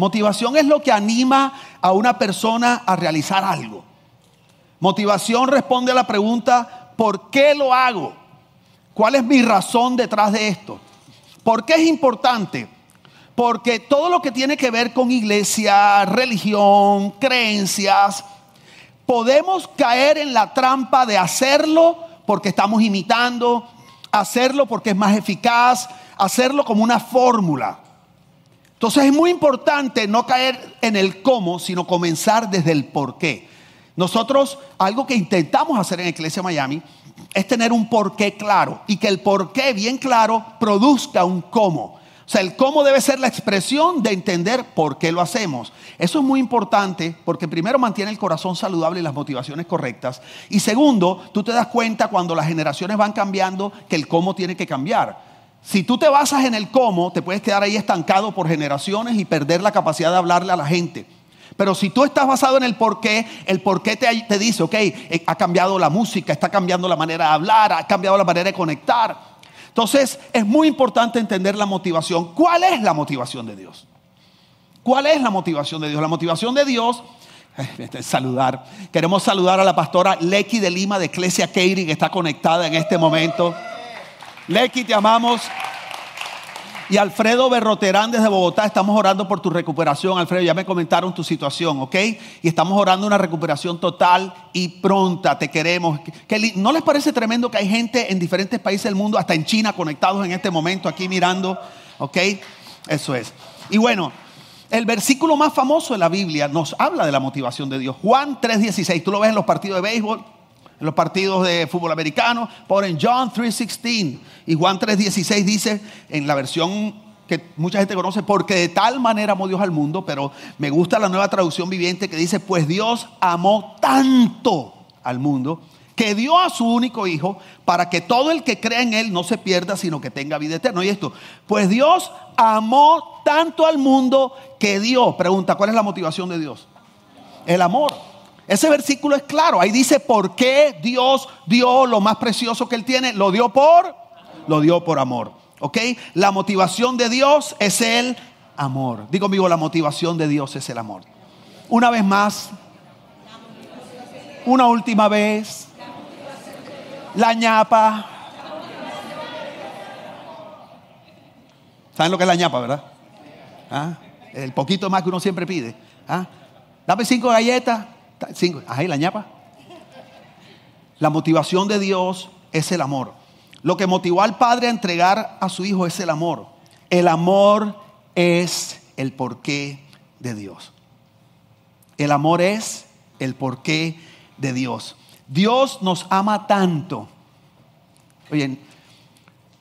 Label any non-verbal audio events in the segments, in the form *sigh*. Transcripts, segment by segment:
Motivación es lo que anima a una persona a realizar algo. Motivación responde a la pregunta, ¿por qué lo hago? ¿Cuál es mi razón detrás de esto? ¿Por qué es importante? Porque todo lo que tiene que ver con iglesia, religión, creencias, podemos caer en la trampa de hacerlo porque estamos imitando, hacerlo porque es más eficaz, hacerlo como una fórmula. Entonces es muy importante no caer en el cómo, sino comenzar desde el por qué. Nosotros, algo que intentamos hacer en Iglesia Miami, es tener un porqué claro y que el porqué bien claro produzca un cómo. O sea, el cómo debe ser la expresión de entender por qué lo hacemos. Eso es muy importante porque primero mantiene el corazón saludable y las motivaciones correctas. Y segundo, tú te das cuenta cuando las generaciones van cambiando que el cómo tiene que cambiar. Si tú te basas en el cómo, te puedes quedar ahí estancado por generaciones y perder la capacidad de hablarle a la gente. Pero si tú estás basado en el por qué, el por qué te, te dice, ok, eh, ha cambiado la música, está cambiando la manera de hablar, ha cambiado la manera de conectar. Entonces es muy importante entender la motivación. ¿Cuál es la motivación de Dios? ¿Cuál es la motivación de Dios? La motivación de Dios es saludar. Queremos saludar a la pastora Lecky de Lima de Ecclesia Katie que está conectada en este momento. Lecky, te amamos. Y Alfredo Berroterán desde Bogotá, estamos orando por tu recuperación. Alfredo, ya me comentaron tu situación, ¿ok? Y estamos orando una recuperación total y pronta. Te queremos. ¿No les parece tremendo que hay gente en diferentes países del mundo, hasta en China, conectados en este momento, aquí mirando? ¿Ok? Eso es. Y bueno, el versículo más famoso de la Biblia nos habla de la motivación de Dios. Juan 3:16. Tú lo ves en los partidos de béisbol en los partidos de fútbol americano, por en John 3.16 y Juan 3.16 dice en la versión que mucha gente conoce, porque de tal manera amó Dios al mundo, pero me gusta la nueva traducción viviente que dice, pues Dios amó tanto al mundo que dio a su único hijo para que todo el que crea en él no se pierda, sino que tenga vida eterna. Y esto, pues Dios amó tanto al mundo que dio, pregunta, ¿cuál es la motivación de Dios? El amor. Ese versículo es claro. Ahí dice por qué Dios dio lo más precioso que Él tiene. Lo dio por, lo dio por amor. ¿Ok? La motivación de Dios es el amor. Digo, amigo, la motivación de Dios es el amor. Una vez más. Una última vez. La ñapa. ¿Saben lo que es la ñapa, verdad? ¿Ah? El poquito más que uno siempre pide. ¿Ah? Dame cinco galletas. Cinco. La ñapa. La motivación de Dios es el amor. Lo que motivó al padre a entregar a su hijo es el amor. El amor es el porqué de Dios. El amor es el porqué de Dios. Dios nos ama tanto. Oye,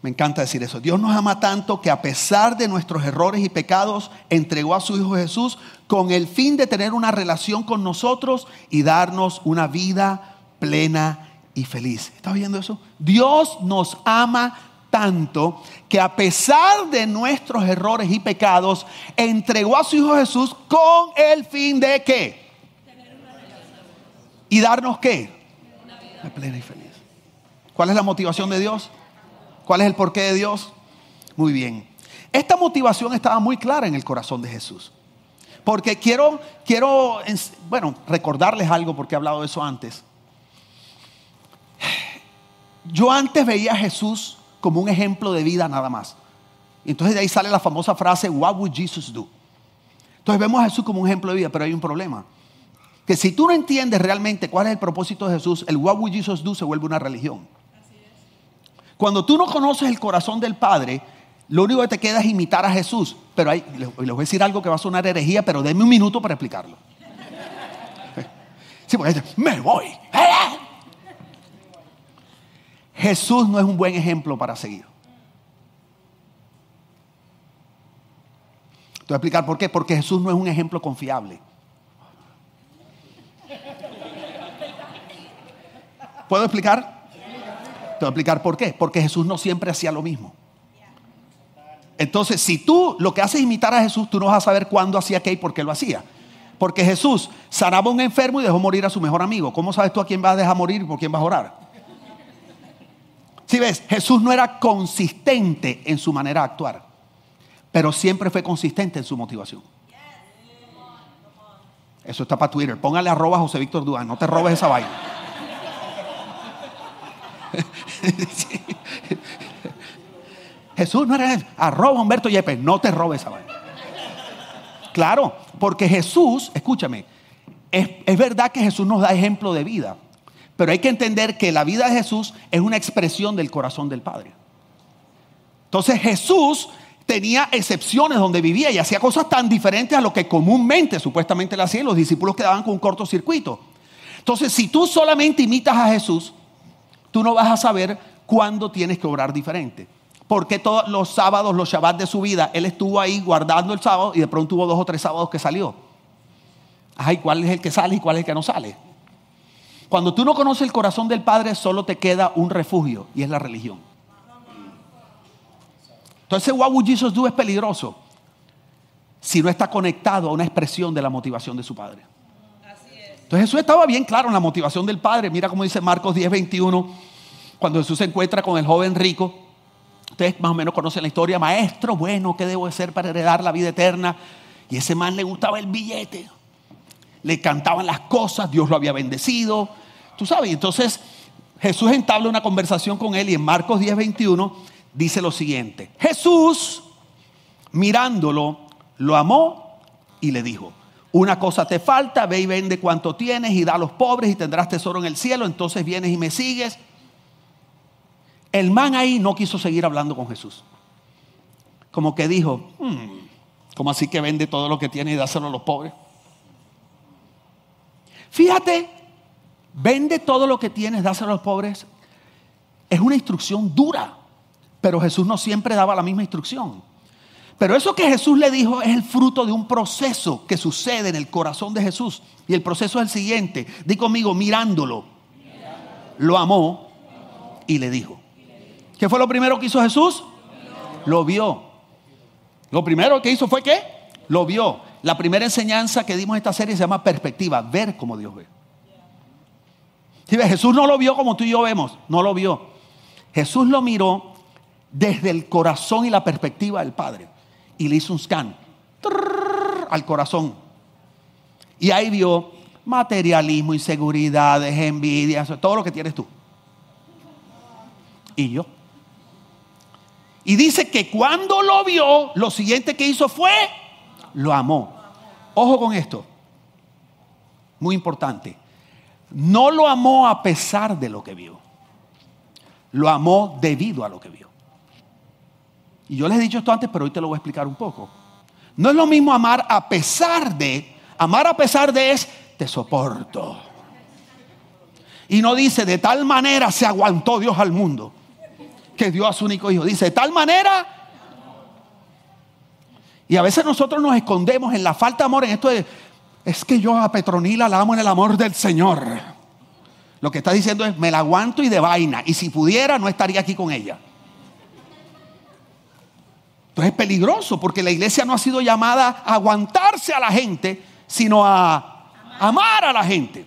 me encanta decir eso. Dios nos ama tanto que a pesar de nuestros errores y pecados, entregó a su Hijo Jesús con el fin de tener una relación con nosotros y darnos una vida plena y feliz. ¿Estás viendo eso? Dios nos ama tanto que a pesar de nuestros errores y pecados, entregó a su Hijo Jesús con el fin de qué? ¿Y darnos qué? Una vida plena y feliz. ¿Cuál es la motivación de Dios? ¿Cuál es el porqué de Dios? Muy bien. Esta motivación estaba muy clara en el corazón de Jesús. Porque quiero, quiero, bueno, recordarles algo porque he hablado de eso antes. Yo antes veía a Jesús como un ejemplo de vida nada más. Entonces de ahí sale la famosa frase, What would Jesus do? Entonces vemos a Jesús como un ejemplo de vida, pero hay un problema. Que si tú no entiendes realmente cuál es el propósito de Jesús, el What would Jesus do se vuelve una religión. Cuando tú no conoces el corazón del Padre, lo único que te queda es imitar a Jesús. Pero ahí, les voy a decir algo que va a sonar herejía, pero denme un minuto para explicarlo. Sí, porque me voy. Jesús no es un buen ejemplo para seguir. Te voy a explicar por qué. Porque Jesús no es un ejemplo confiable. ¿Puedo explicar? Te voy a explicar por qué. Porque Jesús no siempre hacía lo mismo. Entonces, si tú lo que haces es imitar a Jesús, tú no vas a saber cuándo hacía qué y por qué lo hacía. Porque Jesús sanaba a un enfermo y dejó morir a su mejor amigo. ¿Cómo sabes tú a quién vas a dejar morir y por quién vas a orar? Si ves, Jesús no era consistente en su manera de actuar, pero siempre fue consistente en su motivación. Eso está para Twitter. Póngale arroba a José Víctor Duán. No te robes esa vaina. *laughs* Jesús no era arroba Humberto Yepes. No te robes esa vaina. Claro, porque Jesús, escúchame, es, es verdad que Jesús nos da ejemplo de vida. Pero hay que entender que la vida de Jesús es una expresión del corazón del Padre. Entonces Jesús tenía excepciones donde vivía y hacía cosas tan diferentes a lo que comúnmente supuestamente le hacían. Los discípulos quedaban con un cortocircuito. Entonces, si tú solamente imitas a Jesús, tú no vas a saber cuándo tienes que obrar diferente. Porque todos los sábados, los Shabbat de su vida, él estuvo ahí guardando el sábado y de pronto hubo dos o tres sábados que salió. Ay, ¿cuál es el que sale y cuál es el que no sale? Cuando tú no conoces el corazón del Padre, solo te queda un refugio y es la religión. Entonces, what would Jesus do es peligroso si no está conectado a una expresión de la motivación de su padre. Entonces Jesús estaba bien claro en la motivación del padre. Mira cómo dice Marcos 10, 21, cuando Jesús se encuentra con el joven rico. Ustedes más o menos conocen la historia. Maestro, bueno, ¿qué debo hacer para heredar la vida eterna? Y ese man le gustaba el billete. Le cantaban las cosas, Dios lo había bendecido. Tú sabes, entonces Jesús entabla una conversación con él y en Marcos 10, 21 dice lo siguiente. Jesús, mirándolo, lo amó y le dijo, una cosa te falta, ve y vende cuanto tienes y da a los pobres y tendrás tesoro en el cielo, entonces vienes y me sigues. El man ahí no quiso seguir hablando con Jesús. Como que dijo, hmm, ¿cómo así que vende todo lo que tiene y dáselo a los pobres? Fíjate, vende todo lo que tienes, dáselo a los pobres. Es una instrucción dura. Pero Jesús no siempre daba la misma instrucción. Pero eso que Jesús le dijo es el fruto de un proceso que sucede en el corazón de Jesús. Y el proceso es el siguiente. Di conmigo, mirándolo, lo amó y le dijo. ¿Qué fue lo primero que hizo Jesús? Lo vio. Lo primero que hizo fue qué? Lo vio. La primera enseñanza que dimos en esta serie se llama perspectiva, ver como Dios ve. Jesús no lo vio como tú y yo vemos, no lo vio. Jesús lo miró desde el corazón y la perspectiva del Padre. Y le hizo un scan al corazón. Y ahí vio materialismo, inseguridades, envidias, todo lo que tienes tú. Y yo. Y dice que cuando lo vio, lo siguiente que hizo fue, lo amó. Ojo con esto. Muy importante. No lo amó a pesar de lo que vio. Lo amó debido a lo que vio. Y yo les he dicho esto antes, pero hoy te lo voy a explicar un poco. No es lo mismo amar a pesar de, amar a pesar de es, te soporto. Y no dice, de tal manera se aguantó Dios al mundo, que dio a su único hijo. Dice, de tal manera... Y a veces nosotros nos escondemos en la falta de amor, en esto de, es que yo a Petronila la amo en el amor del Señor. Lo que está diciendo es, me la aguanto y de vaina. Y si pudiera, no estaría aquí con ella es peligroso porque la iglesia no ha sido llamada a aguantarse a la gente, sino a amar a la gente.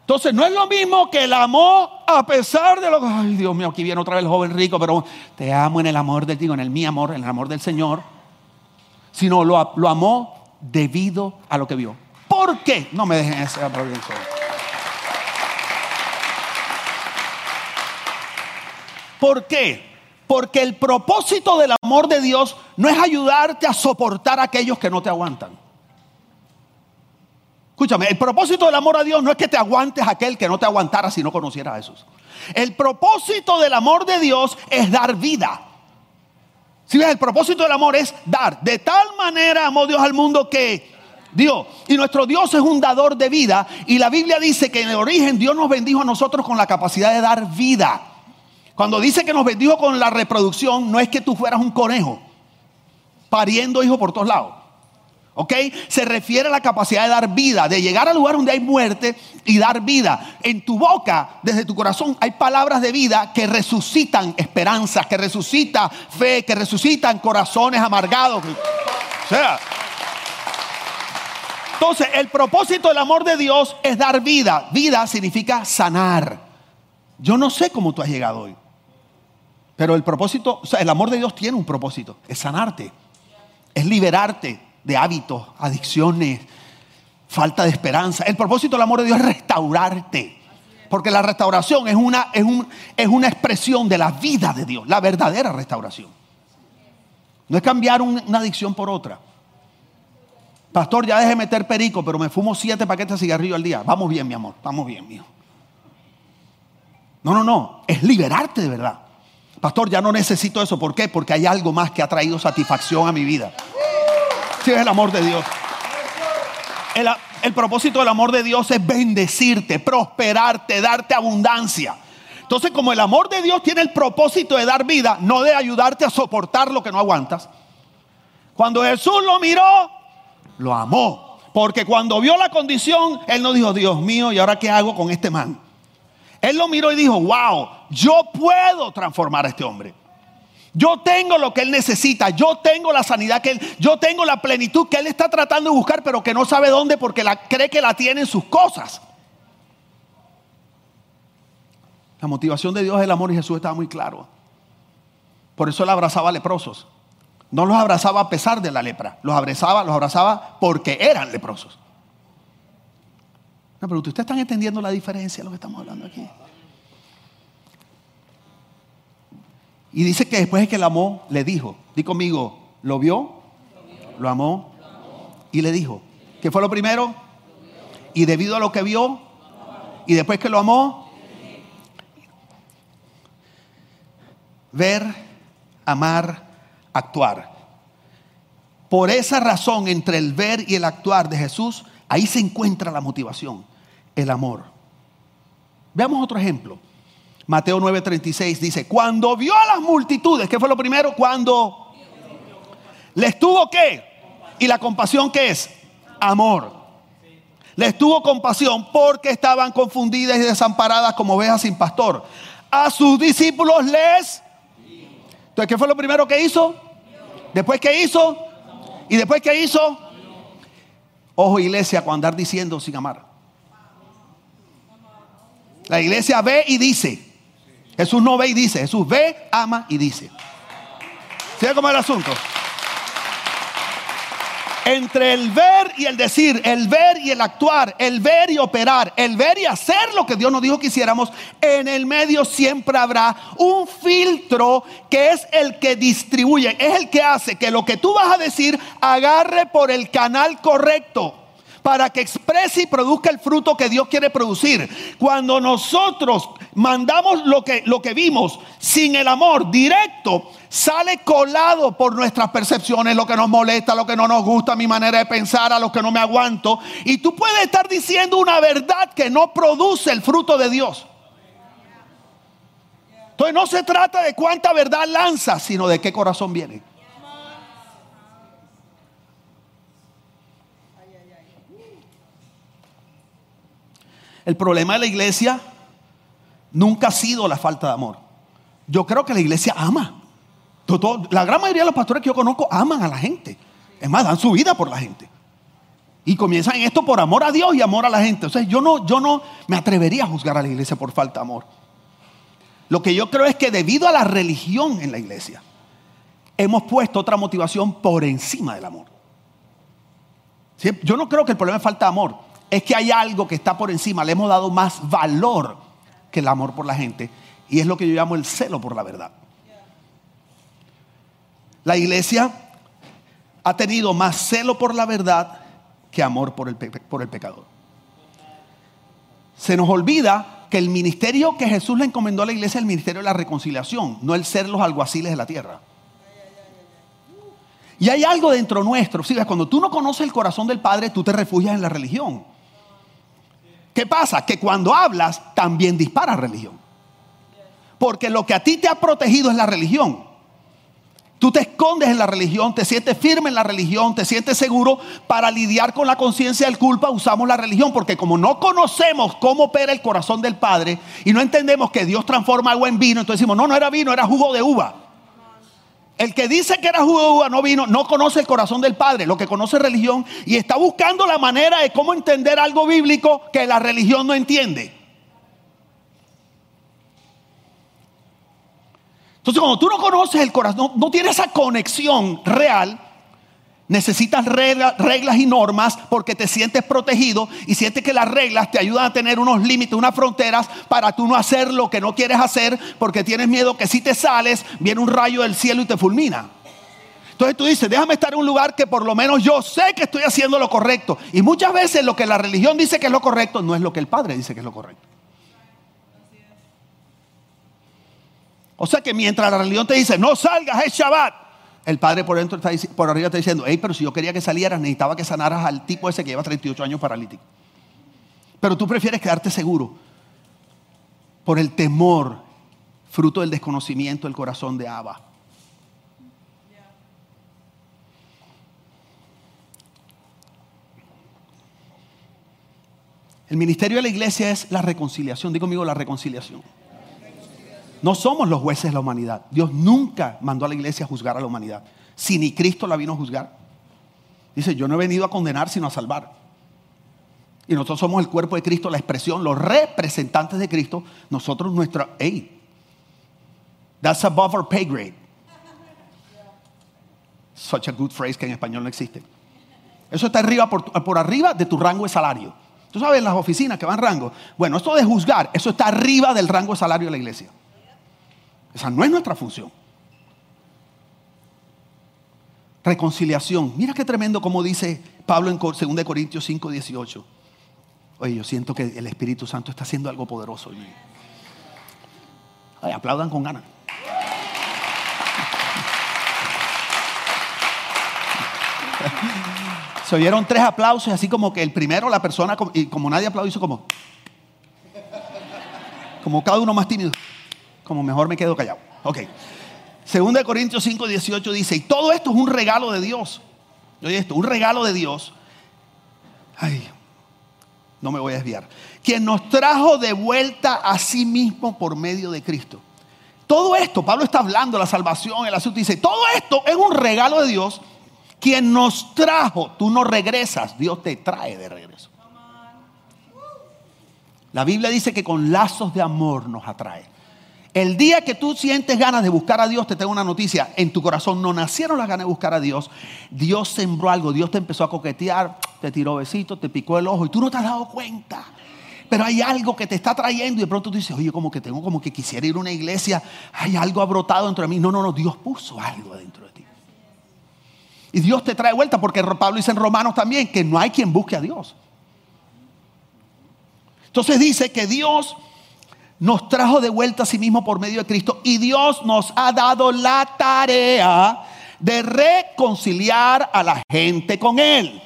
Entonces no es lo mismo que el amor a pesar de lo que, ay Dios mío, aquí viene otra vez el joven rico, pero te amo en el amor del, digo, en el mi amor, en el amor del Señor, sino lo, lo amó debido a lo que vio. ¿Por qué? No me dejen ese aplauso. ¿Por qué? Porque el propósito del amor de Dios no es ayudarte a soportar a aquellos que no te aguantan. Escúchame, el propósito del amor a Dios no es que te aguantes a aquel que no te aguantara si no conociera a Jesús. El propósito del amor de Dios es dar vida. Si ves, el propósito del amor es dar. De tal manera amó Dios al mundo que Dios. Y nuestro Dios es un dador de vida. Y la Biblia dice que en el origen Dios nos bendijo a nosotros con la capacidad de dar vida. Cuando dice que nos bendijo con la reproducción, no es que tú fueras un conejo pariendo hijos por todos lados. ¿Ok? Se refiere a la capacidad de dar vida, de llegar al lugar donde hay muerte y dar vida. En tu boca, desde tu corazón, hay palabras de vida que resucitan esperanzas, que resucitan fe, que resucitan corazones amargados. O sea, entonces el propósito del amor de Dios es dar vida. Vida significa sanar. Yo no sé cómo tú has llegado hoy. Pero el propósito, o sea, el amor de Dios tiene un propósito, es sanarte, es liberarte de hábitos, adicciones, falta de esperanza. El propósito del amor de Dios es restaurarte. Porque la restauración es una, es, un, es una expresión de la vida de Dios, la verdadera restauración. No es cambiar una adicción por otra. Pastor, ya deje meter perico, pero me fumo siete paquetes de cigarrillo al día. Vamos bien, mi amor, vamos bien, mío. No, no, no, es liberarte de verdad. Pastor, ya no necesito eso. ¿Por qué? Porque hay algo más que ha traído satisfacción a mi vida. Sí, es el amor de Dios. El, el propósito del amor de Dios es bendecirte, prosperarte, darte abundancia. Entonces, como el amor de Dios tiene el propósito de dar vida, no de ayudarte a soportar lo que no aguantas. Cuando Jesús lo miró, lo amó. Porque cuando vio la condición, Él no dijo, Dios mío, ¿y ahora qué hago con este man? Él lo miró y dijo, wow, yo puedo transformar a este hombre. Yo tengo lo que él necesita, yo tengo la sanidad que él, yo tengo la plenitud que él está tratando de buscar, pero que no sabe dónde porque la, cree que la tiene en sus cosas. La motivación de Dios es el amor y Jesús estaba muy claro. Por eso él abrazaba a leprosos. No los abrazaba a pesar de la lepra, los abrazaba, los abrazaba porque eran leprosos. No, pero ustedes están entendiendo la diferencia de lo que estamos hablando aquí. Y dice que después de que la amó, le dijo, di conmigo, ¿lo vio? ¿Lo amó? Y le dijo, ¿qué fue lo primero? Y debido a lo que vio, y después que lo amó, ver, amar, actuar. Por esa razón, entre el ver y el actuar de Jesús, ahí se encuentra la motivación, el amor. Veamos otro ejemplo. Mateo 9:36 dice, cuando vio a las multitudes, ¿qué fue lo primero? Cuando les tuvo qué? ¿Y la compasión qué es? Amor. Les tuvo compasión porque estaban confundidas y desamparadas como ovejas sin pastor. A sus discípulos les... Entonces, ¿qué fue lo primero que hizo? Después, ¿qué hizo? Y después, ¿qué hizo? Ojo, iglesia, con andar diciendo sin amar. La iglesia ve y dice. Jesús no ve y dice, Jesús ve, ama y dice. ¿Sigue cómo el asunto? Entre el ver y el decir, el ver y el actuar, el ver y operar, el ver y hacer lo que Dios nos dijo que hiciéramos, en el medio siempre habrá un filtro que es el que distribuye, es el que hace que lo que tú vas a decir agarre por el canal correcto para que exprese y produzca el fruto que Dios quiere producir. Cuando nosotros mandamos lo que, lo que vimos sin el amor directo, sale colado por nuestras percepciones, lo que nos molesta, lo que no nos gusta, mi manera de pensar, a lo que no me aguanto. Y tú puedes estar diciendo una verdad que no produce el fruto de Dios. Entonces no se trata de cuánta verdad lanza, sino de qué corazón viene. El problema de la iglesia nunca ha sido la falta de amor. Yo creo que la iglesia ama. la gran mayoría de los pastores que yo conozco aman a la gente. Es más, dan su vida por la gente. Y comienzan esto por amor a Dios y amor a la gente. O sea, yo no, yo no me atrevería a juzgar a la iglesia por falta de amor. Lo que yo creo es que debido a la religión en la iglesia, hemos puesto otra motivación por encima del amor. Yo no creo que el problema es falta de amor es que hay algo que está por encima, le hemos dado más valor que el amor por la gente. Y es lo que yo llamo el celo por la verdad. La iglesia ha tenido más celo por la verdad que amor por el, por el pecador. Se nos olvida que el ministerio que Jesús le encomendó a la iglesia es el ministerio de la reconciliación, no el ser los alguaciles de la tierra. Y hay algo dentro nuestro. Cuando tú no conoces el corazón del Padre, tú te refugias en la religión. ¿Qué pasa? Que cuando hablas también dispara religión. Porque lo que a ti te ha protegido es la religión. Tú te escondes en la religión, te sientes firme en la religión, te sientes seguro para lidiar con la conciencia del culpa, usamos la religión, porque como no conocemos cómo opera el corazón del Padre y no entendemos que Dios transforma agua en vino, entonces decimos, no, no era vino, era jugo de uva. El que dice que era jugo no vino, no conoce el corazón del Padre, lo que conoce religión y está buscando la manera de cómo entender algo bíblico que la religión no entiende. Entonces, cuando tú no conoces el corazón, no, tienes esa conexión real, Necesitas regla- reglas y normas porque te sientes protegido y sientes que las reglas te ayudan a tener unos límites, unas fronteras para tú no hacer lo que no quieres hacer porque tienes miedo que si te sales viene un rayo del cielo y te fulmina. Entonces tú dices, déjame estar en un lugar que por lo menos yo sé que estoy haciendo lo correcto. Y muchas veces lo que la religión dice que es lo correcto no es lo que el Padre dice que es lo correcto. O sea que mientras la religión te dice, no salgas, es Shabbat. El padre por dentro está, por arriba está diciendo, hey, pero si yo quería que salieras, necesitaba que sanaras al tipo ese que lleva 38 años paralítico. Pero tú prefieres quedarte seguro por el temor, fruto del desconocimiento del corazón de Abba. El ministerio de la iglesia es la reconciliación. Digo conmigo la reconciliación. No somos los jueces de la humanidad. Dios nunca mandó a la iglesia a juzgar a la humanidad. Si ni Cristo la vino a juzgar. Dice, yo no he venido a condenar, sino a salvar. Y nosotros somos el cuerpo de Cristo, la expresión, los representantes de Cristo. Nosotros, nuestra, hey, that's above our pay grade. Such a good phrase que en español no existe. Eso está arriba por, por arriba de tu rango de salario. Tú sabes, las oficinas que van rango. Bueno, esto de juzgar, eso está arriba del rango de salario de la iglesia. Esa no es nuestra función. Reconciliación. Mira qué tremendo como dice Pablo en 2 Corintios 5, 18. Oye, yo siento que el Espíritu Santo está haciendo algo poderoso. hoy. Aplaudan con ganas. *laughs* Se oyeron tres aplausos, así como que el primero, la persona, y como nadie aplaudió, hizo como. Como cada uno más tímido. Como mejor me quedo callado. Ok. Segunda de Corintios 5, 18 dice, y todo esto es un regalo de Dios. Oye esto, un regalo de Dios. Ay, no me voy a desviar. Quien nos trajo de vuelta a sí mismo por medio de Cristo. Todo esto, Pablo está hablando, la salvación, el asunto, dice, todo esto es un regalo de Dios. Quien nos trajo, tú no regresas, Dios te trae de regreso. La Biblia dice que con lazos de amor nos atrae. El día que tú sientes ganas de buscar a Dios, te tengo una noticia, en tu corazón no nacieron las ganas de buscar a Dios, Dios sembró algo, Dios te empezó a coquetear, te tiró besitos, te picó el ojo y tú no te has dado cuenta. Pero hay algo que te está trayendo y de pronto tú dices, oye, como que tengo como que quisiera ir a una iglesia, hay algo ha brotado dentro de mí. No, no, no, Dios puso algo dentro de ti. Y Dios te trae vuelta porque Pablo dice en Romanos también que no hay quien busque a Dios. Entonces dice que Dios nos trajo de vuelta a sí mismo por medio de Cristo y Dios nos ha dado la tarea de reconciliar a la gente con Él.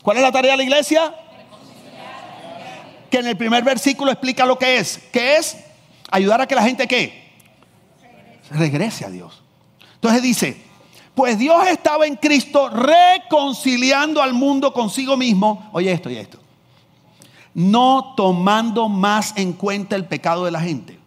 ¿Cuál es la tarea de la iglesia? Que en el primer versículo explica lo que es. ¿Qué es? Ayudar a que la gente qué? Regrese a Dios. Entonces dice, pues Dios estaba en Cristo reconciliando al mundo consigo mismo. Oye esto y esto no tomando más en cuenta el pecado de la gente.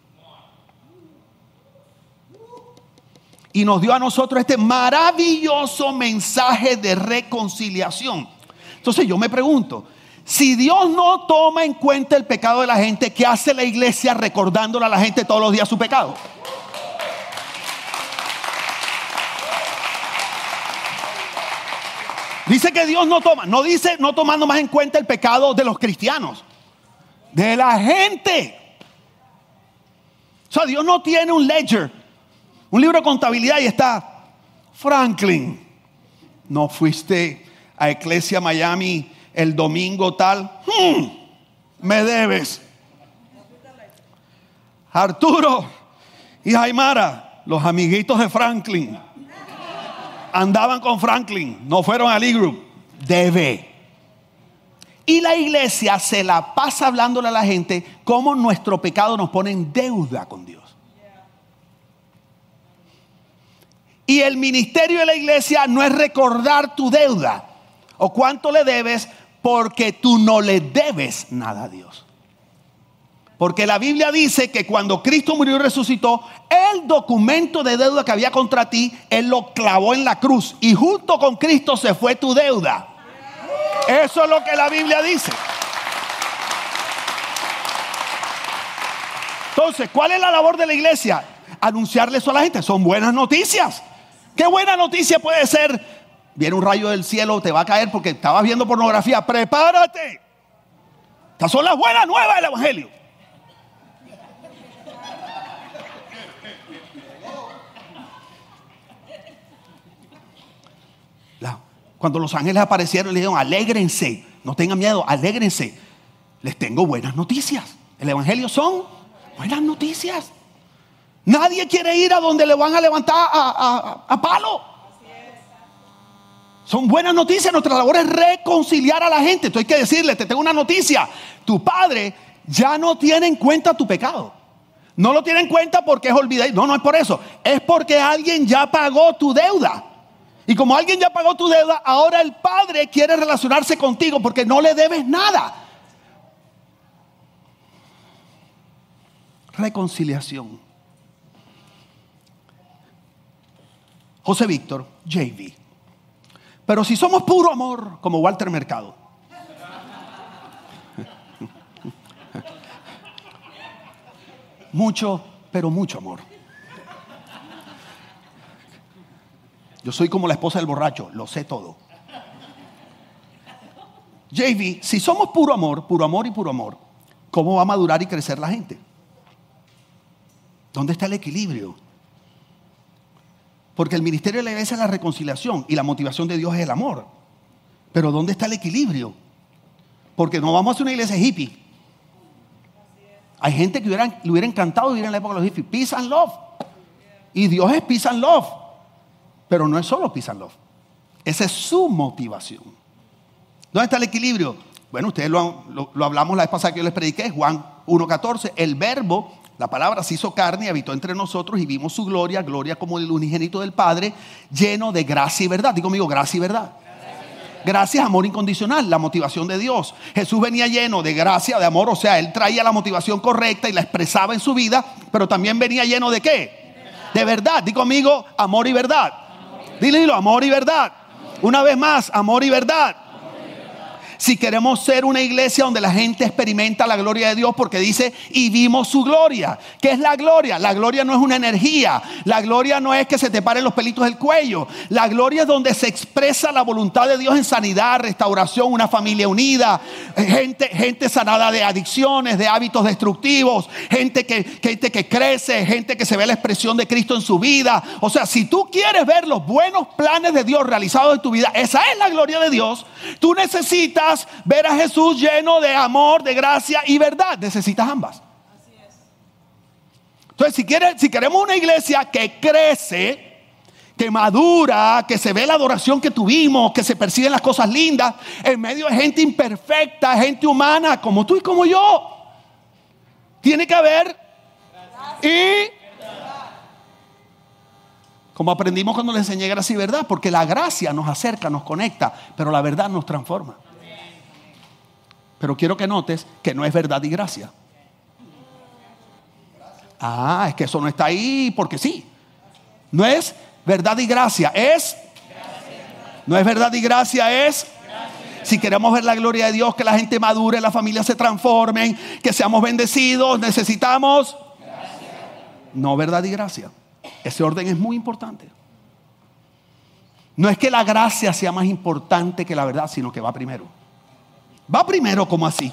Y nos dio a nosotros este maravilloso mensaje de reconciliación. Entonces yo me pregunto, si Dios no toma en cuenta el pecado de la gente, ¿qué hace la iglesia recordándole a la gente todos los días su pecado? Dice que Dios no toma, no dice no tomando más en cuenta el pecado de los cristianos, de la gente. O sea, Dios no tiene un ledger, un libro de contabilidad y está, Franklin, no fuiste a Iglesia Miami el domingo tal, Hmm, me debes. Arturo y Jaimara, los amiguitos de Franklin andaban con Franklin, no fueron al E-Group, debe. Y la iglesia se la pasa hablándole a la gente cómo nuestro pecado nos pone en deuda con Dios. Y el ministerio de la iglesia no es recordar tu deuda o cuánto le debes porque tú no le debes nada a Dios. Porque la Biblia dice que cuando Cristo murió y resucitó, el documento de deuda que había contra ti, Él lo clavó en la cruz. Y junto con Cristo se fue tu deuda. Eso es lo que la Biblia dice. Entonces, ¿cuál es la labor de la iglesia? Anunciarle eso a la gente. Son buenas noticias. ¿Qué buena noticia puede ser viene un rayo del cielo, te va a caer porque estabas viendo pornografía. Prepárate. Estas son las buenas nuevas del Evangelio. Cuando los ángeles aparecieron, le dijeron, alégrense, no tengan miedo, alégrense. Les tengo buenas noticias. El Evangelio son buenas noticias. Nadie quiere ir a donde le van a levantar a, palo. Son buenas noticias. Nuestra labor es reconciliar a la gente. Entonces hay que decirle, te tengo una noticia. Tu padre ya no tiene en cuenta tu pecado. No lo tiene en cuenta porque es olvidado. No, no es por eso. Es porque alguien ya pagó tu deuda. Y como alguien ya pagó tu deuda, ahora el Padre quiere relacionarse contigo porque no le debes nada. Reconciliación. José Víctor, JV. Pero si somos puro amor, como Walter Mercado. *laughs* Mucho, pero mucho amor. Yo soy como la esposa del borracho, lo sé todo. JV, si somos puro amor, puro amor y puro amor, ¿cómo va a madurar y crecer la gente? ¿Dónde está el equilibrio? Porque el ministerio de la iglesia es la reconciliación y la motivación de Dios es el amor. Pero ¿dónde está el equilibrio? Porque no vamos a hacer una iglesia hippie. Hay gente que le hubiera encantado vivir en la época de los hippies. Peace and love. Y Dios es peace and love. Pero no es solo peace love. Esa es su motivación. ¿Dónde está el equilibrio? Bueno, ustedes lo, lo hablamos la vez pasada que yo les prediqué, Juan 1.14. El verbo, la palabra se hizo carne y habitó entre nosotros y vimos su gloria, gloria como el unigénito del Padre, lleno de gracia y verdad. Digo conmigo, gracia y verdad. Gracias, amor incondicional, la motivación de Dios. Jesús venía lleno de gracia, de amor, o sea, él traía la motivación correcta y la expresaba en su vida, pero también venía lleno de qué? De verdad. Digo conmigo, amor y verdad. Dile, amor y verdad. Una vez más, amor y verdad. Si queremos ser una iglesia donde la gente experimenta la gloria de Dios porque dice, y vimos su gloria. ¿Qué es la gloria? La gloria no es una energía. La gloria no es que se te paren los pelitos del cuello. La gloria es donde se expresa la voluntad de Dios en sanidad, restauración, una familia unida, gente, gente sanada de adicciones, de hábitos destructivos, gente que, gente que crece, gente que se ve la expresión de Cristo en su vida. O sea, si tú quieres ver los buenos planes de Dios realizados en tu vida, esa es la gloria de Dios. Tú necesitas ver a Jesús lleno de amor, de gracia y verdad. Necesitas ambas. Entonces, si, queremos una iglesia que crece, que madura, que se ve la adoración que tuvimos, que se persiguen las cosas lindas, en medio de gente imperfecta, gente humana, como tú y como yo, tiene que haber y como aprendimos cuando le enseñé gracia y verdad, porque la gracia nos acerca, nos conecta, pero la verdad nos transforma. Pero quiero que notes que no es verdad y gracia. Ah, es que eso no está ahí porque sí. No es verdad y gracia, es... No es verdad y gracia, es... Si queremos ver la gloria de Dios, que la gente madure, la familia se transformen, que seamos bendecidos, necesitamos... No verdad y gracia. Ese orden es muy importante. No es que la gracia sea más importante que la verdad, sino que va primero. Va primero como así.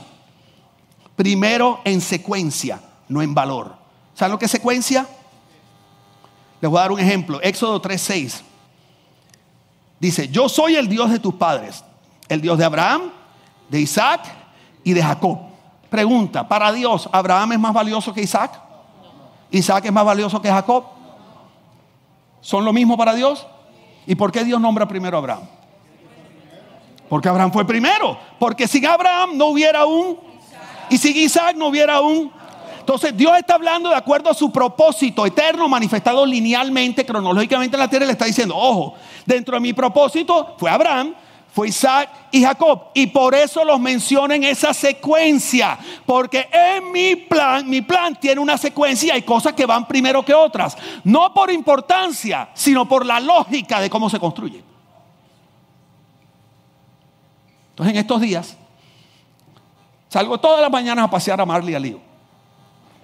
Primero en secuencia, no en valor. ¿Saben lo que es secuencia? Les voy a dar un ejemplo. Éxodo 3:6. Dice, yo soy el Dios de tus padres, el Dios de Abraham, de Isaac y de Jacob. Pregunta, para Dios, ¿Abraham es más valioso que Isaac? ¿Isaac es más valioso que Jacob? ¿Son lo mismo para Dios? ¿Y por qué Dios nombra primero a Abraham? Porque Abraham fue primero. Porque sin Abraham no hubiera un. Y sin Isaac no hubiera un. Entonces Dios está hablando de acuerdo a su propósito eterno manifestado linealmente, cronológicamente en la tierra. Le está diciendo, ojo, dentro de mi propósito fue Abraham, fue Isaac y Jacob. Y por eso los menciono en esa secuencia. Porque en mi plan, mi plan tiene una secuencia y hay cosas que van primero que otras. No por importancia, sino por la lógica de cómo se construye. Entonces en estos días salgo todas las mañanas a pasear a Marley y a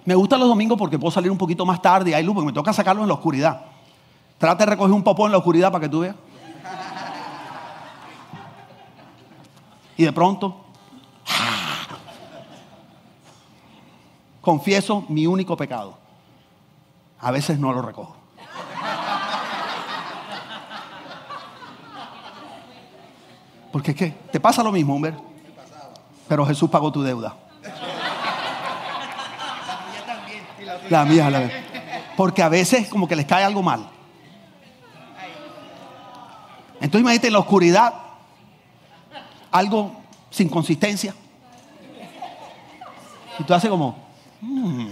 Me gustan los domingos porque puedo salir un poquito más tarde y hay luz, porque me toca sacarlos en la oscuridad. Trata de recoger un popó en la oscuridad para que tú veas. Y de pronto, ¡ah! confieso mi único pecado. A veces no lo recojo. Porque que te pasa lo mismo, hombre. Pero Jesús pagó tu deuda. La mía, la mía. Porque a veces como que les cae algo mal. Entonces imagínate en la oscuridad algo sin consistencia. Y tú haces como... "Mm".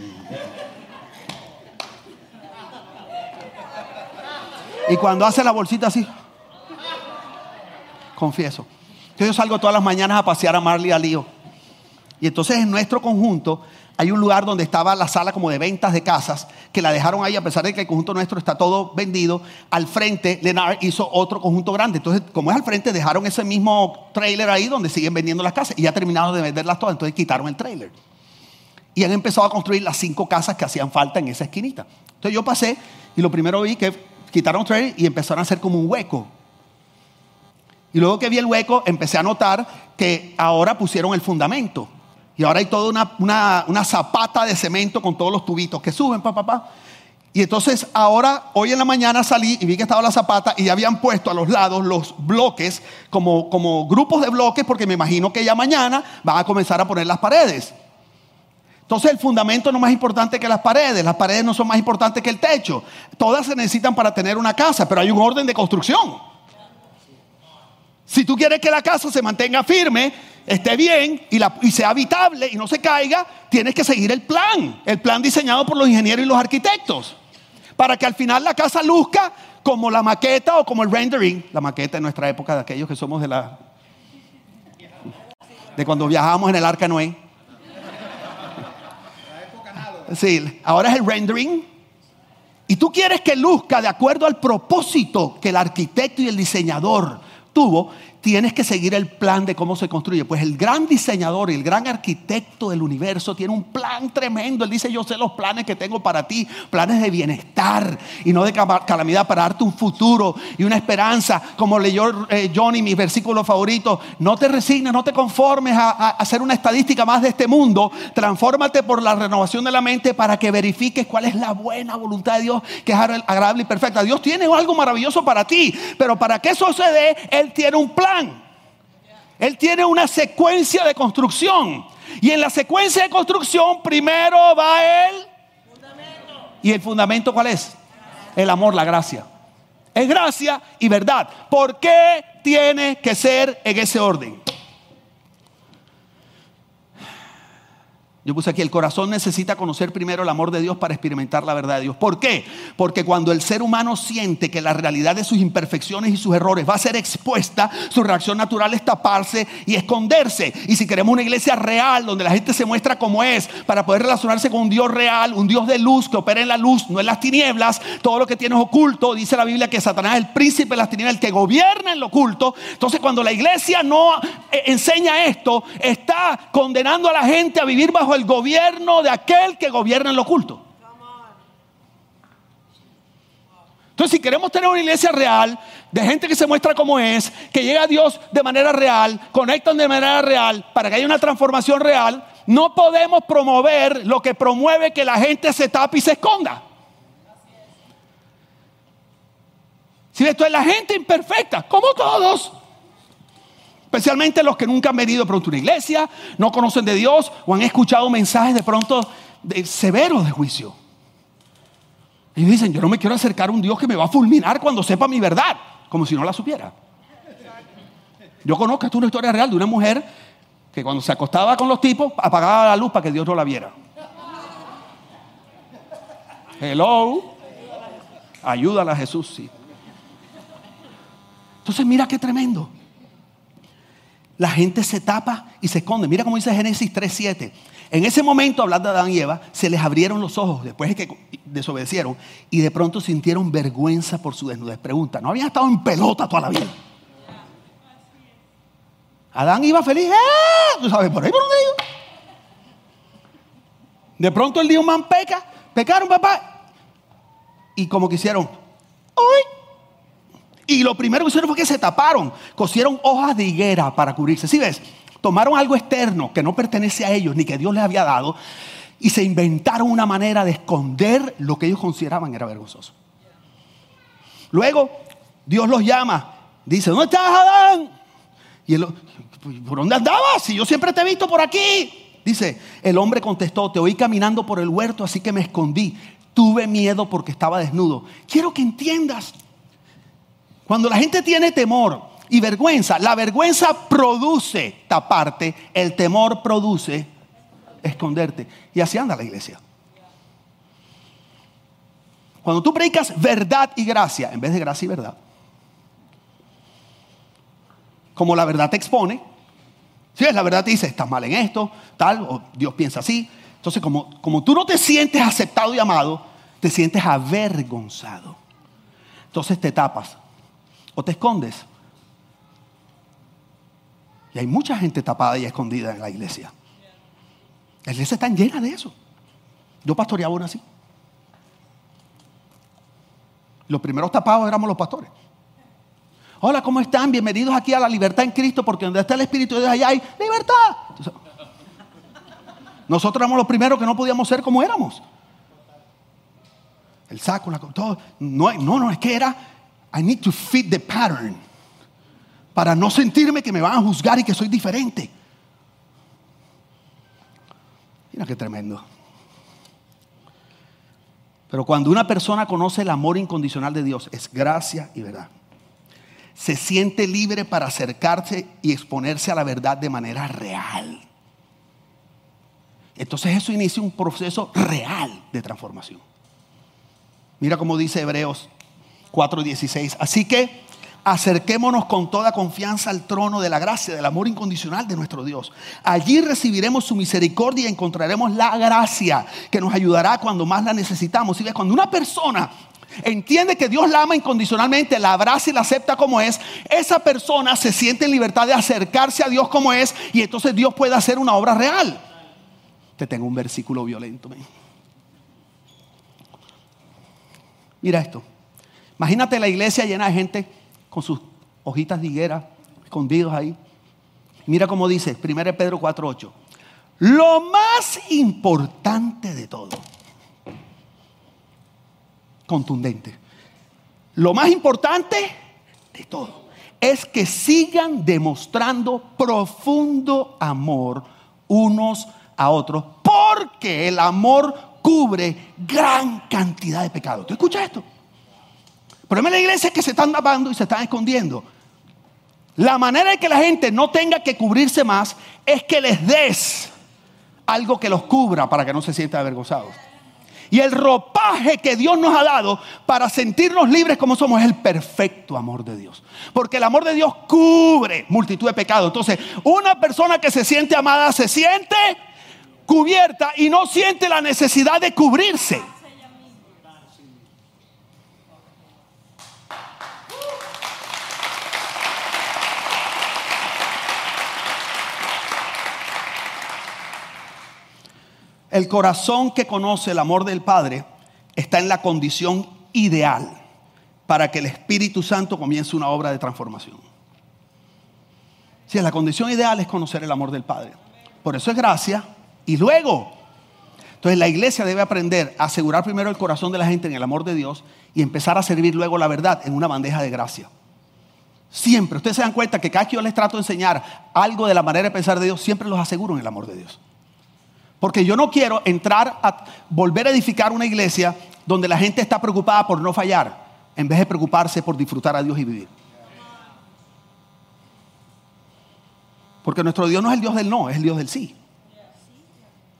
Y cuando hace la bolsita así, confieso. Que yo salgo todas las mañanas a pasear a Marley y a Lío. Y entonces en nuestro conjunto hay un lugar donde estaba la sala como de ventas de casas, que la dejaron ahí a pesar de que el conjunto nuestro está todo vendido. Al frente, Leonard hizo otro conjunto grande. Entonces, como es al frente, dejaron ese mismo trailer ahí donde siguen vendiendo las casas. Y ya terminaron de venderlas todas, entonces quitaron el trailer. Y han empezado a construir las cinco casas que hacían falta en esa esquinita. Entonces yo pasé y lo primero vi que quitaron el trailer y empezaron a hacer como un hueco. Y luego que vi el hueco, empecé a notar que ahora pusieron el fundamento. Y ahora hay toda una, una, una zapata de cemento con todos los tubitos que suben, papá, papá. Y entonces ahora, hoy en la mañana salí y vi que estaba la zapata y ya habían puesto a los lados los bloques como, como grupos de bloques porque me imagino que ya mañana van a comenzar a poner las paredes. Entonces el fundamento no es más importante que las paredes, las paredes no son más importantes que el techo. Todas se necesitan para tener una casa, pero hay un orden de construcción. Si tú quieres que la casa se mantenga firme, esté bien y, sea habitable y no se caiga, tienes que seguir el plan, el plan diseñado por los ingenieros y los arquitectos, para que al final la casa luzca como la maqueta o como el rendering, la maqueta en nuestra época de aquellos que somos de la de cuando viajábamos en el arca Noé. Sí, ahora es el rendering. Y tú quieres que luzca de acuerdo al propósito que el arquitecto y el diseñador tuvo, tienes que seguir el plan de cómo se construye. Pues el gran diseñador y el gran arquitecto del universo tiene un plan tremendo. Él dice, yo sé los planes que tengo para ti, planes de bienestar y no de calamidad para darte un futuro y una esperanza. Como leyó eh, Johnny, mi versículo favorito, no te resignes, no te conformes a, a hacer una estadística más de este mundo. Transfórmate por la renovación de la mente para que verifiques cuál es la buena voluntad de Dios, que es agradable y perfecta. Dios tiene algo maravilloso para ti, pero para que eso se dé, Él tiene un plan. Él tiene una secuencia de construcción. Y en la secuencia de construcción primero va el... ¿Y el fundamento cuál es? El amor, la gracia. Es gracia y verdad. ¿Por qué tiene que ser en ese orden? Yo puse aquí, el corazón necesita conocer primero el amor de Dios para experimentar la verdad de Dios. ¿Por qué? Porque cuando el ser humano siente que la realidad de sus imperfecciones y sus errores va a ser expuesta, su reacción natural es taparse y esconderse. Y si queremos una iglesia real, donde la gente se muestra como es, para poder relacionarse con un Dios real, un Dios de luz que opera en la luz, no en las tinieblas, todo lo que tiene es oculto, dice la Biblia que Satanás es el príncipe de las tinieblas, el que gobierna en lo oculto. Entonces cuando la iglesia no eh, enseña esto, está condenando a la gente a vivir bajo el gobierno de aquel que gobierna en lo oculto. Entonces, si queremos tener una iglesia real, de gente que se muestra como es, que llega a Dios de manera real, conectan de manera real, para que haya una transformación real, no podemos promover lo que promueve que la gente se tape y se esconda. Si esto es la gente imperfecta, como todos. Especialmente los que nunca han venido pronto a una iglesia, no conocen de Dios o han escuchado mensajes de pronto de- severos de juicio. Ellos dicen, yo no me quiero acercar a un Dios que me va a fulminar cuando sepa mi verdad, como si no la supiera. Yo conozco esto es una historia real de una mujer que cuando se acostaba con los tipos apagaba la luz para que Dios no la viera. Hello. Ayúdala Jesús, sí. Entonces mira qué tremendo. La gente se tapa y se esconde. Mira cómo dice Génesis 3:7. En ese momento, hablando de Adán y Eva, se les abrieron los ojos después de que desobedecieron y de pronto sintieron vergüenza por su desnudez. Pregunta, ¿no habían estado en pelota toda la vida? Adán iba feliz, ¡eh! ¿Tú sabes por ahí por dónde iba? De pronto el día un man peca, pecaron papá. Y como quisieron, ¡ay! Y lo primero que hicieron fue que se taparon, cosieron hojas de higuera para cubrirse. ¿Sí ves? Tomaron algo externo que no pertenece a ellos ni que Dios les había dado y se inventaron una manera de esconder lo que ellos consideraban era vergonzoso. Luego Dios los llama, dice, ¿dónde estás Adán? Y él, ¿por dónde andabas? Si yo siempre te he visto por aquí. Dice, el hombre contestó, te oí caminando por el huerto, así que me escondí. Tuve miedo porque estaba desnudo. Quiero que entiendas, cuando la gente tiene temor y vergüenza, la vergüenza produce taparte, el temor produce esconderte. Y así anda la iglesia. Cuando tú predicas verdad y gracia, en vez de gracia y verdad, como la verdad te expone, si es la verdad te dice, estás mal en esto, tal, o Dios piensa así. Entonces, como, como tú no te sientes aceptado y amado, te sientes avergonzado. Entonces te tapas o te escondes. Y hay mucha gente tapada y escondida en la iglesia. La iglesia está llena de eso. Yo pastoreaba una así. Los primeros tapados éramos los pastores. Hola, ¿cómo están? Bienvenidos aquí a la libertad en Cristo, porque donde está el Espíritu de Dios, allá hay libertad. nosotros éramos los primeros que no podíamos ser como éramos. El saco, la, todo. No, no, no, es que era, I need to fit the pattern. Para no sentirme que me van a juzgar y que soy diferente. Mira qué tremendo. Pero cuando una persona conoce el amor incondicional de Dios, es gracia y verdad se siente libre para acercarse y exponerse a la verdad de manera real. Entonces eso inicia un proceso real de transformación. Mira cómo dice Hebreos 4:16. Así que acerquémonos con toda confianza al trono de la gracia, del amor incondicional de nuestro Dios. Allí recibiremos su misericordia y encontraremos la gracia que nos ayudará cuando más la necesitamos. Y ves, cuando una persona entiende que Dios la ama incondicionalmente, la abraza y la acepta como es, esa persona se siente en libertad de acercarse a Dios como es y entonces Dios puede hacer una obra real. Te tengo un versículo violento. Mira esto. Imagínate la iglesia llena de gente con sus hojitas de higuera escondidos ahí. Mira cómo dice 1 Pedro 4:8. Lo más importante de todo contundente. Lo más importante de todo es que sigan demostrando profundo amor unos a otros, porque el amor cubre gran cantidad de pecados. ¿Tú escuchas esto? El problema de la iglesia es que se están tapando y se están escondiendo. La manera de que la gente no tenga que cubrirse más es que les des algo que los cubra para que no se sientan avergonzados. Y el ropaje que Dios nos ha dado para sentirnos libres como somos es el perfecto amor de Dios. Porque el amor de Dios cubre multitud de pecados. Entonces, una persona que se siente amada se siente cubierta y no siente la necesidad de cubrirse. El corazón que conoce el amor del Padre está en la condición ideal para que el Espíritu Santo comience una obra de transformación. Si la condición ideal es conocer el amor del Padre. Por eso es gracia. Y luego, entonces la iglesia debe aprender a asegurar primero el corazón de la gente en el amor de Dios y empezar a servir luego la verdad en una bandeja de gracia. Siempre, ustedes se dan cuenta que cada que yo les trato de enseñar algo de la manera de pensar de Dios, siempre los aseguro en el amor de Dios. Porque yo no quiero entrar a volver a edificar una iglesia donde la gente está preocupada por no fallar, en vez de preocuparse por disfrutar a Dios y vivir. Porque nuestro Dios no es el Dios del no, es el Dios del sí.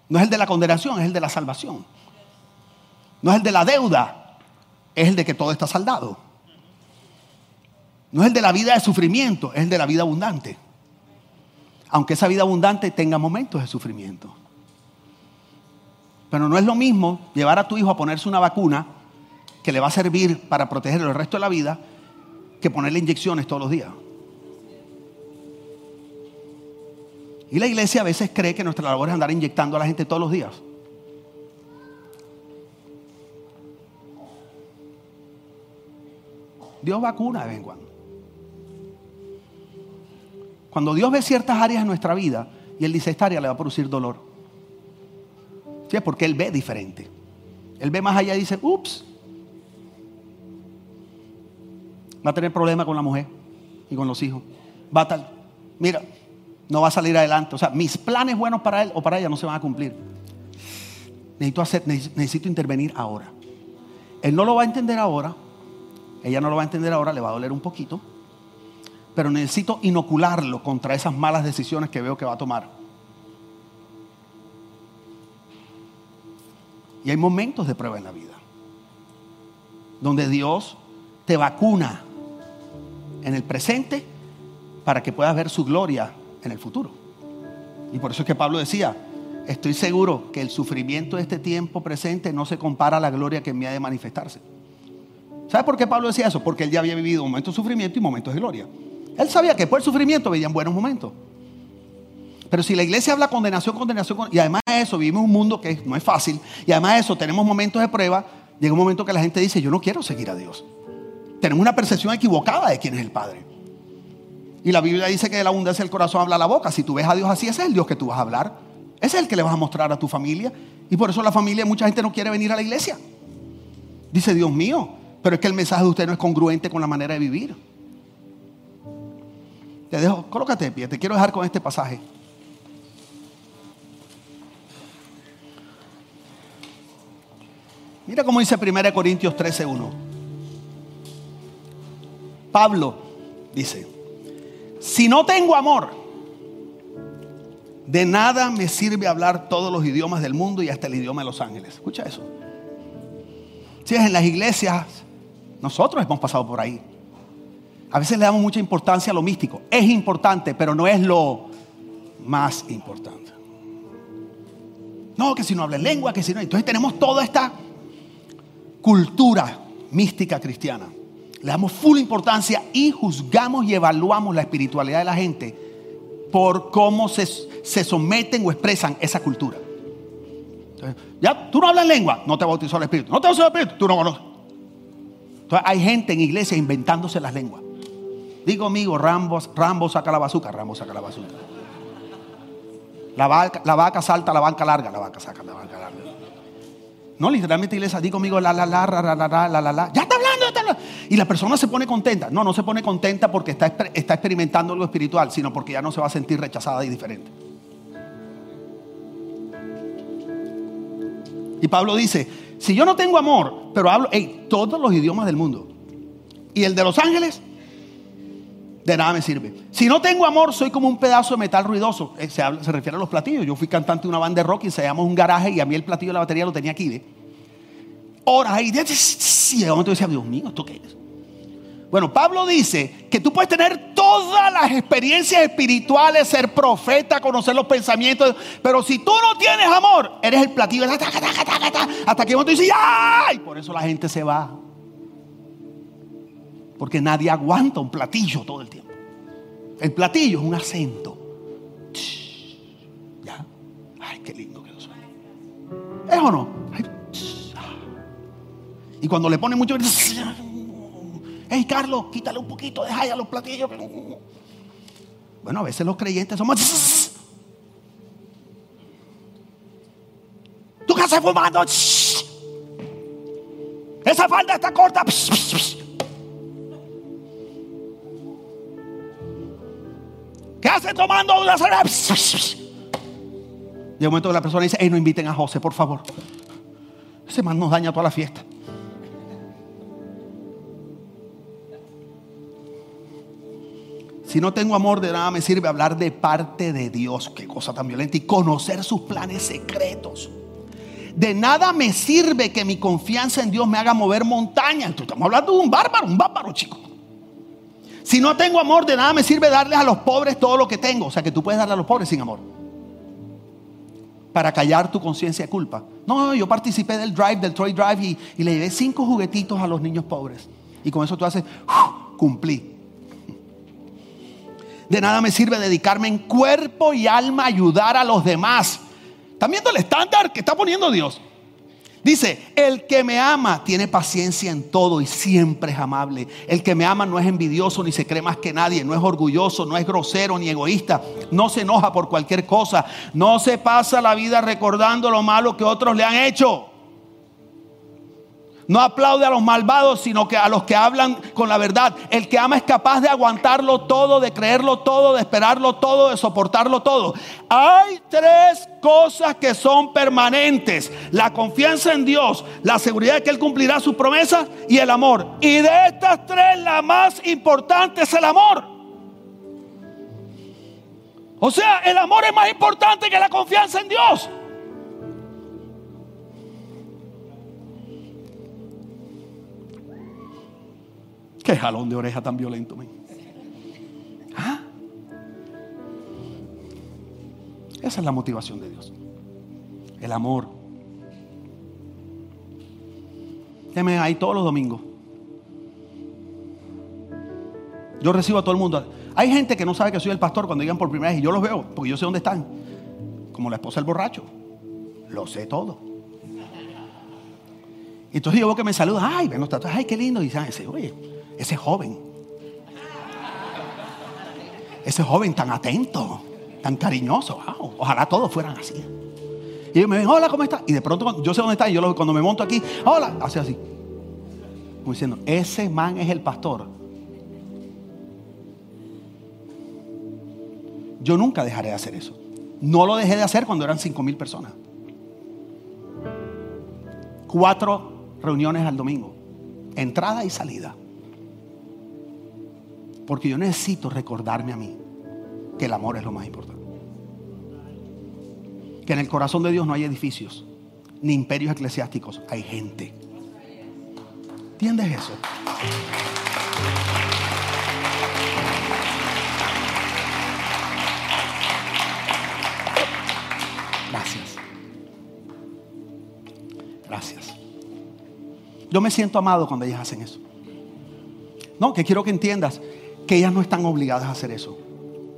No es el de la condenación, es el de la salvación. No es el de la deuda, es el de que todo está saldado. No es el de la vida de sufrimiento, es el de la vida abundante. Aunque esa vida abundante tenga momentos de sufrimiento. Pero no es lo mismo llevar a tu hijo a ponerse una vacuna que le va a servir para protegerlo el resto de la vida que ponerle inyecciones todos los días. Y la iglesia a veces cree que nuestra labor es andar inyectando a la gente todos los días. Dios vacuna de vez en cuando. Cuando Dios ve ciertas áreas en nuestra vida y Él dice, esta área le va a producir dolor. Sí, porque Él ve diferente. Él ve más allá y dice, ups, va a tener problemas con la mujer y con los hijos. Va a tal, mira, no va a salir adelante. O sea, mis planes buenos para él o para ella no se van a cumplir. Necesito, hacer, necesito intervenir ahora. Él no lo va a entender ahora, ella no lo va a entender ahora, le va a doler un poquito pero necesito inocularlo contra esas malas decisiones que veo que va a tomar. Y hay momentos de prueba en la vida, donde Dios te vacuna en el presente para que puedas ver su gloria en el futuro. Y por eso es que Pablo decía, estoy seguro que el sufrimiento de este tiempo presente no se compara a la gloria que me ha de manifestarse. ¿Sabe por qué Pablo decía eso? Porque él ya había vivido momentos de sufrimiento y momentos de gloria. Él sabía que por el sufrimiento veían buenos momentos. Pero si la iglesia habla condenación, condenación, y además de eso vivimos un mundo que no es fácil, y además de eso tenemos momentos de prueba, llega un momento que la gente dice, yo no quiero seguir a Dios. Tenemos una percepción equivocada de quién es el Padre. Y la Biblia dice que de la abundancia del corazón habla la boca. Si tú ves a Dios así, ese es el Dios que tú vas a hablar. Es el que le vas a mostrar a tu familia. Y por eso la familia, mucha gente no quiere venir a la iglesia. Dice, Dios mío, pero es que el mensaje de usted no es congruente con la manera de vivir. Te dejo, colócate de pie, te quiero dejar con este pasaje. Mira cómo dice 1 Corintios 13:1. Pablo dice, si no tengo amor, de nada me sirve hablar todos los idiomas del mundo y hasta el idioma de los ángeles. Escucha eso. Si es en las iglesias, nosotros hemos pasado por ahí. A veces le damos mucha importancia a lo místico. Es importante, pero no es lo más importante. No, que si no habla lengua, que si no. Entonces tenemos toda esta cultura mística cristiana. Le damos full importancia y juzgamos y evaluamos la espiritualidad de la gente por cómo se, someten o expresan esa cultura. ya, tú no hablas lengua, no te bautizó el Espíritu. No te bautizó el Espíritu, tú no conoces. Entonces hay gente en iglesia inventándose las lenguas. Digo amigo, Rambo, Rambo saca la bazuca, Rambo saca la bazuca. La vaca, la vaca salta, la banca larga, la vaca saca la banca larga. No, literalmente iglesia, di conmigo la la la, la la la la la la Ya está hablando, ya está hablando. Y la persona se pone contenta. No, no se pone contenta porque está, está experimentando algo espiritual, sino porque ya no se va a sentir rechazada y diferente. Y Pablo dice, si yo no tengo amor, pero hablo hey, todos los idiomas del mundo, y el de los ángeles de nada me sirve. Si no tengo amor, soy como un pedazo de metal ruidoso. Eh, se, refiere a los platillos. Yo fui cantante de una banda de rock y llama un garaje y a mí el platillo de la batería lo tenía aquí. ¿ve? Horas y de momento decía, Dios mío, ¿esto qué es? Bueno, Pablo dice que tú puedes tener todas las experiencias espirituales, ser profeta, conocer los pensamientos, pero si tú no tienes amor, eres el platillo hasta que momento dice, ¡ay! Por eso la gente se va. Porque nadie aguanta un platillo todo el tiempo. El platillo es un acento. ¿Ya? Ay, qué lindo que suena. ¿Es o no? y cuando le pone mucho... Hey, Carlos, quítale un poquito, deja ya los platillos. Bueno, a veces los creyentes somos... ¿Tú qué haces fumando? Esa falda está corta. ¿Qué hace tomando una cerveza? De momento la persona dice, hey, no inviten a José, por favor. Ese man nos daña toda la fiesta. Si no tengo amor, de nada me sirve hablar de parte de Dios. Qué cosa tan violenta. Y conocer sus planes secretos. De nada me sirve que mi confianza en Dios me haga mover montañas. Estamos hablando de un bárbaro, un bárbaro, chico. Si no tengo amor, de nada me sirve darles a los pobres todo lo que tengo. O sea que tú puedes darle a los pobres sin amor. Para callar tu conciencia de culpa. No, yo participé del drive, del Troy Drive y, le llevé cinco juguetitos a los niños pobres. Y con eso tú haces, cumplí. De nada me sirve dedicarme en cuerpo y alma a ayudar a los demás. ¿Están viendo el estándar que está poniendo Dios? Dice, el que me ama tiene paciencia en todo y siempre es amable. El que me ama no es envidioso ni se cree más que nadie, no es orgulloso, no es grosero ni egoísta, no se enoja por cualquier cosa, no se pasa la vida recordando lo malo que otros le han hecho. No aplaude a los malvados, sino que a los que hablan con la verdad. El que ama es capaz de aguantarlo todo, de creerlo todo, de esperarlo todo, de soportarlo todo. Hay tres cosas que son permanentes. La confianza en Dios, la seguridad de que Él cumplirá sus promesas y el amor. Y de estas tres, la más importante es el amor. O sea, el amor es más importante que la confianza en Dios. Qué jalón de oreja tan violento, ¿Ah? Esa es la motivación de Dios. El amor. Déjame ahí todos los domingos. Yo recibo a todo el mundo. Hay gente que no sabe que soy el pastor cuando llegan por primera vez y yo los veo porque yo sé dónde están. Como la esposa del borracho. Lo sé todo. Entonces yo veo que me saludan. Ay, ven los tatuajes. Ay, qué lindo. Y dicen, oye, ese joven. Ese joven tan atento, tan cariñoso. ojalá todos fueran así. Y ellos me ven, hola, ¿cómo estás? Y de pronto yo sé dónde está. Y yo cuando me monto aquí, hola, hace así. Como diciendo, ese man es el pastor. Yo nunca dejaré de hacer eso. No lo dejé de hacer cuando eran cinco mil personas. Cuatro reuniones al domingo. Entrada y salida. Porque yo necesito recordarme a mí que el amor es lo más importante. Que en el corazón de Dios no hay edificios, ni imperios eclesiásticos, hay gente. ¿Entiendes eso? Gracias. Gracias. Yo me siento amado cuando ellas hacen eso. No, que quiero que entiendas que ellas no están obligadas a hacer eso.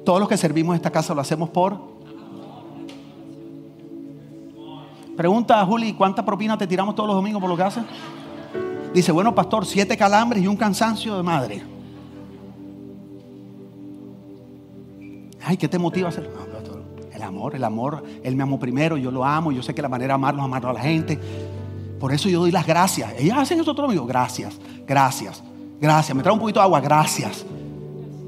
Todos los que servimos en esta casa lo hacemos por... Pregunta a Juli, ¿cuánta propina te tiramos todos los domingos por lo que haces? Dice, bueno, pastor, siete calambres y un cansancio de madre. Ay, ¿qué te motiva a hacer? el amor, el amor, Él me amó primero, yo lo amo, yo sé que la manera de amarlo es amarlo a la gente. Por eso yo doy las gracias. Ellas hacen eso todo domingo. Gracias, gracias, gracias. Me trae un poquito de agua, gracias.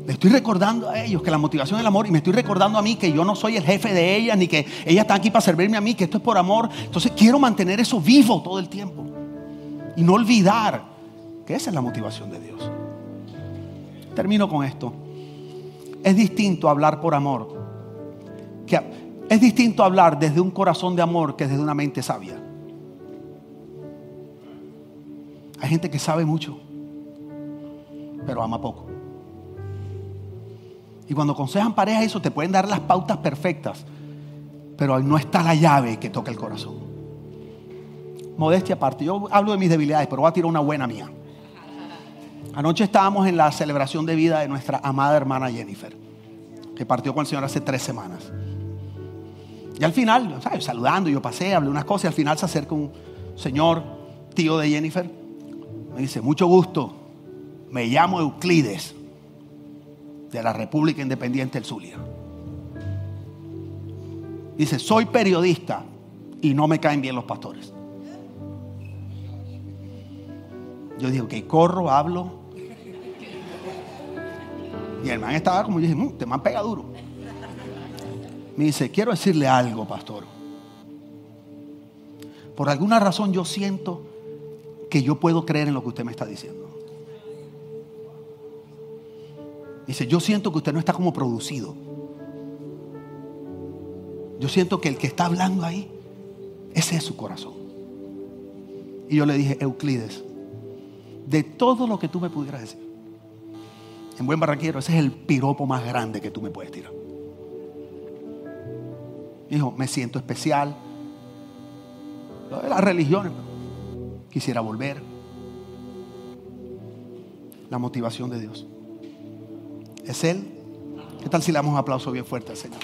Le estoy recordando a ellos que la motivación es el amor y me estoy recordando a mí que yo no soy el jefe de ellas ni que ellas están aquí para servirme a mí, que esto es por amor. Entonces quiero mantener eso vivo todo el tiempo y no olvidar que esa es la motivación de Dios. Termino con esto. Es distinto hablar por amor. Es distinto hablar desde un corazón de amor que desde una mente sabia. Hay gente que sabe mucho, pero ama poco. Y cuando aconsejan pareja eso, te pueden dar las pautas perfectas. Pero no está la llave que toca el corazón. Modestia aparte. Yo hablo de mis debilidades, pero voy a tirar una buena mía. Anoche estábamos en la celebración de vida de nuestra amada hermana Jennifer, que partió con el Señor hace tres semanas. Y al final, ¿sabes? saludando, yo pasé, hablé unas cosas y al final se acerca un señor, tío de Jennifer, me dice, mucho gusto, me llamo Euclides de la República Independiente del Zulia. Dice, soy periodista y no me caen bien los pastores. Yo digo, que corro, hablo. Y el man estaba como, yo dije, mm, te man pega duro. Me dice, quiero decirle algo, pastor. Por alguna razón yo siento que yo puedo creer en lo que usted me está diciendo. Dice, yo siento que usted no está como producido. Yo siento que el que está hablando ahí, ese es su corazón. Y yo le dije, Euclides, de todo lo que tú me pudieras decir, en buen barranquero, ese es el piropo más grande que tú me puedes tirar. Dijo, me siento especial. Las religiones, quisiera volver. La motivación de Dios. ¿Es Él? ¿Qué tal si le damos un aplauso bien fuerte al Señor?